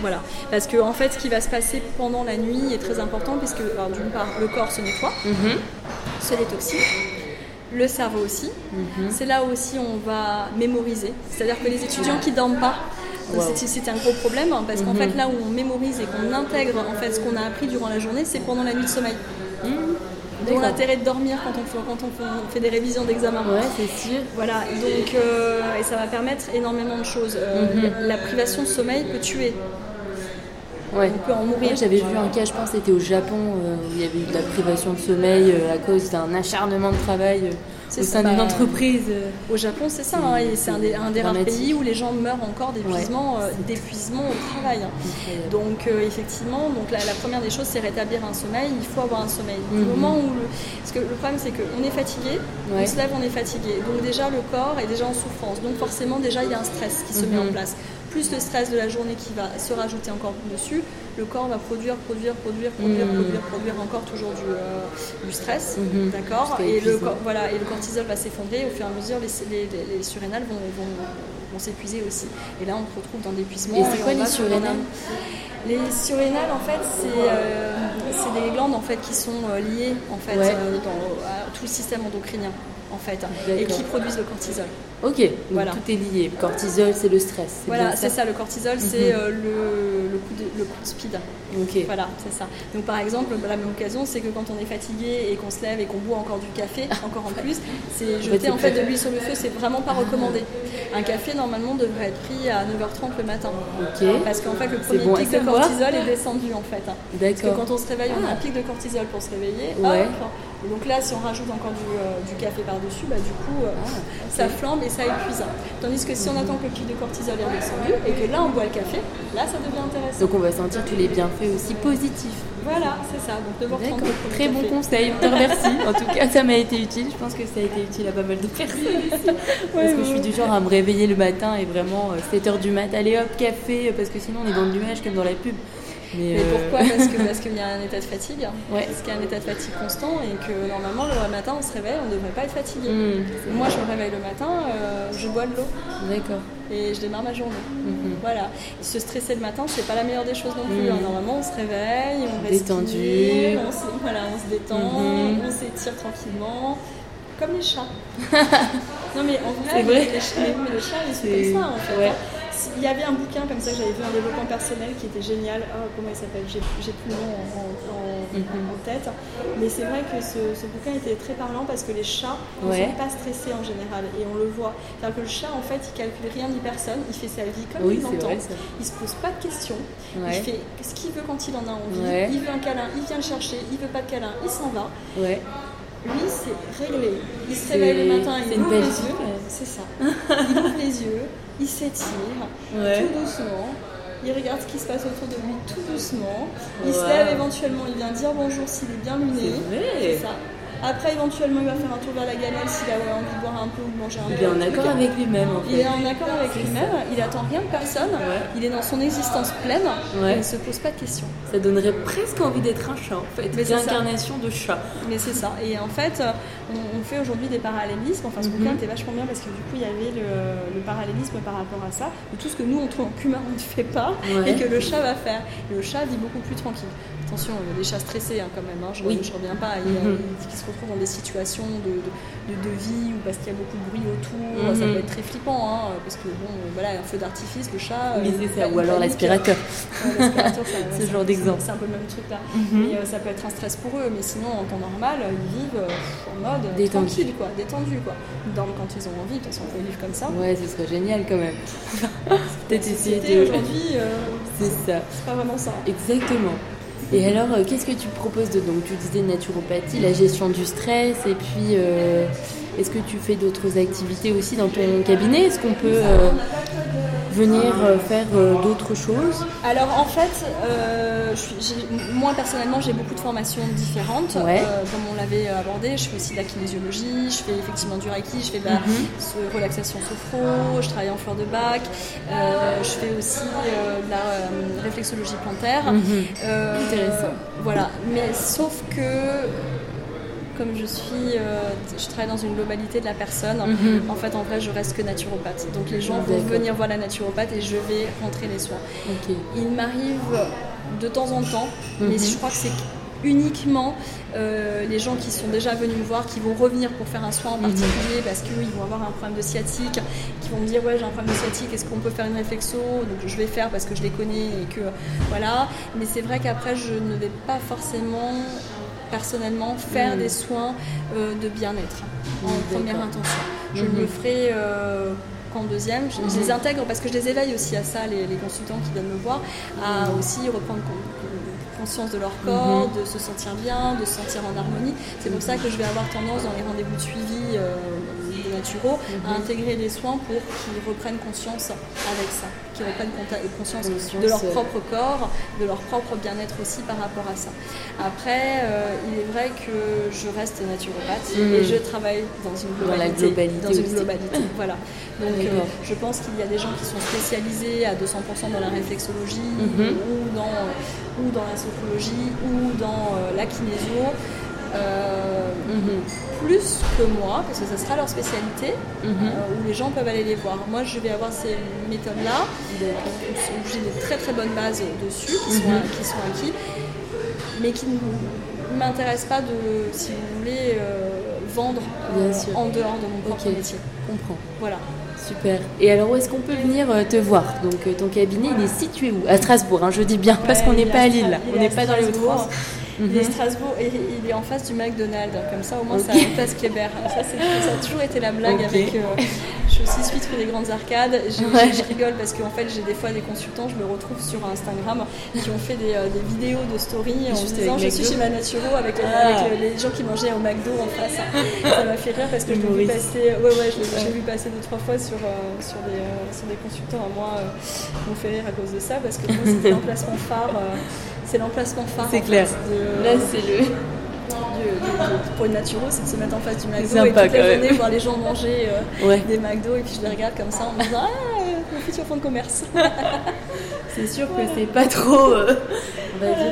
[SPEAKER 2] Voilà. Parce que en fait, ce qui va se passer pendant la nuit est très important, puisque d'une part, le corps se nettoie, mhm. se détoxine. Le cerveau aussi. C'est là aussi on va mémoriser. C'est-à-dire que les étudiants qui dorment pas, c'est un gros problème hein, parce qu'en fait là où on mémorise et qu'on intègre en fait ce qu'on a appris durant la journée, c'est pendant la nuit de sommeil. Mmh. l'intérêt de dormir quand on, fait, quand on fait des révisions d'examen.
[SPEAKER 1] Ouais, c'est sûr.
[SPEAKER 2] Voilà, donc, euh, et ça va permettre énormément de choses. Euh, mmh. La privation de sommeil peut tuer. on peut en mourir.
[SPEAKER 1] J'avais vu un cas, je pense, c'était au Japon, où il y avait eu de la privation de sommeil à cause d'un acharnement de travail au sein d'une entreprise. Euh,
[SPEAKER 2] au Japon, c'est ça. Hein, c'est un des, un des rares pays où les gens meurent encore d'épuisement euh, d'épuisement au travail. Donc euh, effectivement, donc la, première des choses, c'est rétablir un sommeil. Il faut avoir un sommeil. Au mhm. moment où le... Parce que le problème, c'est qu'on est fatigué, on se lève, on est fatigué. Donc déjà, le corps est déjà en souffrance. Donc forcément, déjà, il y a un stress qui se met en mhm. place plus le stress de la journée qui va se rajouter encore dessus, le corps va produire, produire, produire, produire, mmh. produire, produire encore toujours du, euh, stress, mmh. d'accord et le, voilà, et le cortisol va s'effondrer, au fur et à mesure les, les, surrénales vont, vont, s'épuiser aussi. Et là on se retrouve dans l'épuisement.
[SPEAKER 1] Et c'est quoi les surrénales
[SPEAKER 2] les surrénales, en fait, c'est euh, des glandes en fait, qui sont euh, liées en fait, dans, tout le système endocrinien en fait, et qui produisent le cortisol.
[SPEAKER 1] Ok, voilà. tout est lié. Le cortisol, c'est le stress.
[SPEAKER 2] Voilà, c'est ça. Le cortisol, c'est mhm. euh, le, coup de, le coup de speed.
[SPEAKER 1] Ok.
[SPEAKER 2] Voilà, c'est ça. Donc par exemple, la même occasion, c'est que quand on est fatigué et qu'on se lève et qu'on boit encore du café, encore en plus, c'est jeter en fait, de l'huile sur le feu, c'est vraiment pas recommandé. Un café normalement devrait être pris à 9h30 le matin.
[SPEAKER 1] Ok.
[SPEAKER 2] Parce qu'en fait, le premier pic de cortisol est descendu en fait.
[SPEAKER 1] D'accord. Parce
[SPEAKER 2] que quand on se réveille, on a un pic de cortisol pour se réveiller. Ouais. Et donc là, si on rajoute encore du, euh, café par-dessus, bah, du coup, euh, ah, ça flambe et ça épuise. Tandis que si on attend que le pic de cortisol est redescendu et que là, on boit le café, là, ça devient intéressant.
[SPEAKER 1] Donc on va sentir tous les bienfaits aussi positifs.
[SPEAKER 2] Voilà, c'est ça. Donc
[SPEAKER 1] D'accord. Très bon conseil, je te remercie. en tout cas, ça m'a été utile. Je pense que ça a été utile à pas mal de personnes parce que je suis du genre à me réveiller le matin et vraiment 7h euh, du mat, allez hop, café, parce que sinon on est dans le nuage comme dans la pub.
[SPEAKER 2] Mais, euh, pourquoi? Parce qu'il parce qu'il y a un état de fatigue. Parce qu'il y a un état de fatigue constant et que normalement le matin on se réveille, on ne devrait pas être fatigué. Hmm. Moi je me réveille le matin, euh, je bois de l'eau.
[SPEAKER 1] D'accord.
[SPEAKER 2] Et je démarre ma journée. Hmm. Voilà. se stresser le matin, c'est pas la meilleure des choses non plus. Hmm. Normalement on se réveille, on reste
[SPEAKER 1] détendu,
[SPEAKER 2] on se, voilà, on se détend, on s'étire tranquillement, comme les chats. non mais en vrai, vrai. Les, chats, les, chats ils sont comme ça en fait. Hein il y avait un bouquin comme ça que j'avais vu, un développement personnel qui était génial. Oh, comment il s'appelle? J'ai plus le nom en, tête. Mais c'est vrai que ce, bouquin était très parlant parce que les chats ne sont pas stressés en général. Et on le voit. C'est-à-dire que le chat, en fait, il calcule rien ni personne. Il fait sa vie comme il l'entend. Il se pose pas de questions. Il fait ce qu'il veut quand il en a envie. Il veut un câlin, il vient le chercher. Il veut pas de câlin, il s'en va. Lui, c'est réglé. Il se réveille le matin, il ouvre les yeux. C'est ça. Il ouvre les yeux, il s'étire tout doucement. Il regarde ce qui se passe autour de lui tout doucement. Il se lève éventuellement, il vient dire bonjour s'il est bien luné. C'est ça. Après, éventuellement, il va faire un tour vers la gamelle s'il a envie de boire un peu ou de manger un peu.
[SPEAKER 1] Il est en accord avec lui-même. En
[SPEAKER 2] fait. Il est en accord avec lui-même. Il attend rien de personne. Il est dans son existence pleine. il ne se pose pas de questions.
[SPEAKER 1] Ça donnerait presque envie d'être un chat, en fait. L'incarnation de chat.
[SPEAKER 2] Mais c'est ça. Et en fait, on, fait aujourd'hui des parallélismes. Enfin, ce mhm. bouquin était vachement bien parce que du coup, il y avait le, parallélisme par rapport à ça. De tout ce que nous, en tant qu'humains, on ne fait pas et que le chat va faire. le chat vit beaucoup plus tranquille attention, il y a des chats stressés hein, quand même, hein, je ne reviens pas, il y a, mhm. qui se retrouvent dans des situations de, de, vie ou parce qu'il y a beaucoup de bruit autour, ça mhm. peut être très flippant, hein, parce que bon, voilà, un feu d'artifice, le chat.
[SPEAKER 1] Euh, ou alors l'aspirateur. ce genre d'exemple.
[SPEAKER 2] C'est un peu le même truc là. Mhm. Mais euh, ça peut être un stress pour eux, mais sinon en temps normal, ils vivent euh, en mode détendu. tranquille, quoi, détendu. Quoi. Ils dorment quand ils ont envie, de toute façon, on peut vivre comme ça.
[SPEAKER 1] Ouais, ce serait génial quand même.
[SPEAKER 2] Peut-être essayer de. Aujourd'hui,
[SPEAKER 1] c'est ça.
[SPEAKER 2] C'est pas vraiment ça.
[SPEAKER 1] Exactement. Et alors, euh, qu'est-ce que tu proposes de donc tu disais naturopathie, la gestion du stress, et puis euh, est-ce que tu fais d'autres activités aussi dans ton cabinet? Est-ce qu'on peut euh, venir euh, faire euh, d'autres choses
[SPEAKER 2] Alors en fait, euh, moi personnellement j'ai beaucoup de formations différentes. comme on l'avait abordé, je fais aussi de la kinésiologie, je fais effectivement du reiki, je fais de la mhm. relaxation sophro, je travaille en fleur de bac, je fais aussi de la réflexologie plantaire.
[SPEAKER 1] Mhm. Intéressant.
[SPEAKER 2] Voilà, mais sauf que comme je suis, euh, je travaille dans une globalité de la personne, mhm. en fait, en vrai, je reste que naturopathe. Donc les gens vont venir voir la naturopathe et je vais rentrer les soins. Il m'arrive de temps en temps, mais mhm. je crois que c'est uniquement euh, les gens qui sont déjà venus me voir, qui vont revenir pour faire un soin en mhm. particulier parce qu'ils vont avoir un problème de sciatique, qui vont me dire ouais j'ai un problème de sciatique, est-ce qu'on peut faire une réflexo? Donc je vais faire parce que je les connais et que voilà. Mais c'est vrai qu'après je ne vais pas forcément personnellement faire mm. des soins euh, de bien-être en première intention. Je le mm-hmm. ferai euh, qu'en deuxième. Je, les mhm. intègre parce que je les éveille aussi à ça, les, consultants qui viennent me voir, à mhm. aussi reprendre conscience de leur corps, de se sentir bien, de se sentir en harmonie. C'est pour ça que je vais avoir tendance dans les rendez-vous de suivi. Euh, naturaux, à mhm. intégrer les soins pour qu'ils reprennent conscience avec ça, qu'ils reprennent conscience de leur propre corps, de leur propre bien-être aussi par rapport à ça. Après, euh, il est vrai que je reste naturopathe mhm. et je travaille dans une globalité. Dans, une globalité, voilà. Donc euh, je pense qu'il y a des gens qui sont spécialisés à 200% dans la réflexologie mhm. ou, dans, ou dans la sophrologie ou dans euh, la kinésio. Mhm. plus que moi, parce que ce sera leur spécialité, mhm. euh, où les gens peuvent aller les voir. Moi, je vais avoir ces méthodes-là, où j'ai des très très bonnes bases dessus, qui, sont, mhm. qui sont acquis, mais qui ne m'intéressent pas de, si vous voulez, euh, vendre euh, en dehors de mon propre métier.
[SPEAKER 1] comprends.
[SPEAKER 2] Voilà.
[SPEAKER 1] Super. Et alors, où est-ce qu'on peut venir te voir? Donc, ton cabinet, il est situé où? À Strasbourg, hein, je dis bien, parce qu'on n'est pas à Lille, on n'est pas dans les Hauts-de-France.
[SPEAKER 2] Il est mhm. Strasbourg et il est en face du McDonald's. Comme ça, au moins, ça a place Kléber. Ça, ça a toujours été la blague avec. Euh, je suis aussi suite des grandes arcades. Je, rigole parce qu'en fait, j'ai des fois des consultants, je me retrouve sur Instagram, qui ont fait des, euh, vidéos de story en disant Je suis chez ma avec, ah. les, gens qui mangeaient au McDo en face. ça m'a fait rire parce que je l'ai vu passer. Ouais, ouais, je l'ai vu passer deux, trois fois sur, euh, sur, des, sur des consultants à moi. m'ont fait rire à cause de ça parce que c'était l'emplacement phare c'est l'emplacement phare.
[SPEAKER 1] C'est clair.
[SPEAKER 2] De, Là, c'est le. pour une naturo, c'est de se mettre en face du McDo et toute la journée voir les gens manger euh, des McDo et puis je les regarde comme ça en me disant Ah, mon futur fonds de commerce.
[SPEAKER 1] c'est sûr que c'est pas trop. Euh,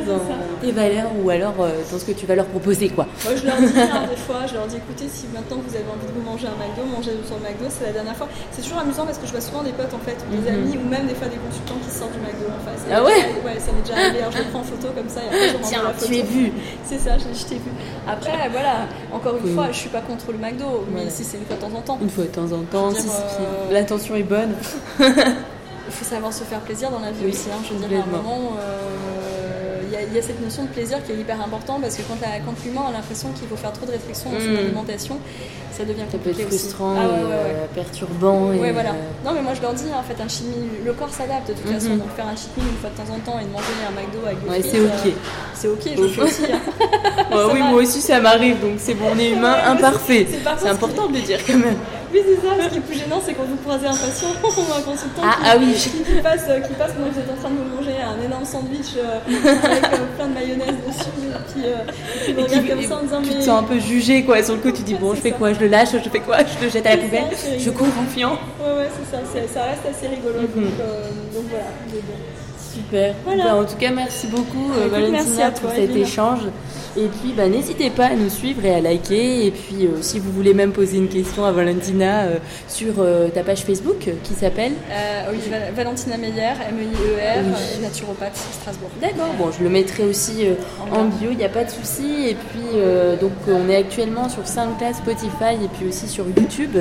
[SPEAKER 1] dans tes valeurs ou alors euh, dans ce que tu vas leur proposer quoi.
[SPEAKER 2] Moi je leur dis hein, des fois, je leur dis écoutez si maintenant vous avez envie de vous manger un McDo, mangez sur le McDo, c'est la dernière fois. C'est toujours amusant parce que je vois souvent des potes en fait, des mhm. amis ou même des fois des consultants qui sortent du McDo en face.
[SPEAKER 1] ah ouais?
[SPEAKER 2] Ouais, ça m'est déjà arrivé, alors je prends en photo comme ça et après je
[SPEAKER 1] Tiens, tu es vu
[SPEAKER 2] C'est ça, je, t'ai vu. Après voilà, encore une fois, je suis pas contre le McDo, mais si c'est une fois de temps en temps.
[SPEAKER 1] Une fois de temps en temps, si, euh, l'intention est bonne.
[SPEAKER 2] Il faut savoir se faire plaisir dans la vie aussi. Hein. Je veux dire, à un moment, euh, il y, a cette notion de plaisir qui est hyper important parce que quand, quand l'humain a l'impression qu'il faut faire trop de réflexion dans son mm. alimentation, ça devient compliqué
[SPEAKER 1] ça peut être frustrant, ah euh, perturbant.
[SPEAKER 2] Et voilà. Euh, non mais moi je leur dis en fait un chimie, le corps s'adapte de toute mm-hmm. façon. Donc faire un cheat une fois de temps en temps et de manger un McDo avec des
[SPEAKER 1] c'est ok.
[SPEAKER 2] Euh, c'est ok, je fais aussi. Hein.
[SPEAKER 1] oui, moi aussi ça m'arrive donc c'est bon, on est humain imparfait. C'est important de le dire quand même.
[SPEAKER 2] Oui, c'est ça. Ce qui est plus gênant, c'est quand vous croisez un patient ou un consultant
[SPEAKER 1] ah,
[SPEAKER 2] qui,
[SPEAKER 1] ah oui.
[SPEAKER 2] qui, passe, qui passe quand vous êtes en train de vous manger un énorme sandwich euh, avec euh, plein de mayonnaise dessus, et puis, euh, et puis vous regarde comme ça en disant
[SPEAKER 1] Tu te sens un peu jugé, quoi. Sur le coup, tu dis Bon, je fais quoi Je le lâche Je fais quoi Je le jette à la poubelle Je cours en fuyant
[SPEAKER 2] Ouais, ouais, c'est ça. Ça reste assez rigolo. donc, mhm. donc, voilà.
[SPEAKER 1] Super. Voilà. Bah, en tout cas, merci beaucoup, Valentina, merci à toi, pour cet échange. Et puis, bah, n'hésitez pas à nous suivre et à liker. Et puis, euh, si vous voulez même poser une question à Valentina euh, sur euh, ta page Facebook qui s'appelle
[SPEAKER 2] Oui, Valentina Meyer, M-E-I-E-R, naturopathe, Strasbourg.
[SPEAKER 1] D'accord, bon, je le mettrai aussi en bio, il n'y a pas de souci. Et puis, donc, on est actuellement sur SoundCloud, Spotify et puis aussi sur YouTube.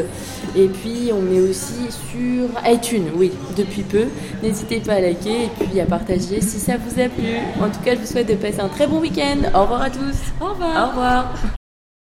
[SPEAKER 1] Et puis, on est aussi sur iTunes, oui, depuis peu. N'hésitez pas à liker et puis à partager si ça vous a plu. En tout cas, je vous souhaite de passer un très bon week-end. Au revoir à tous.
[SPEAKER 2] Au revoir.
[SPEAKER 1] Au revoir.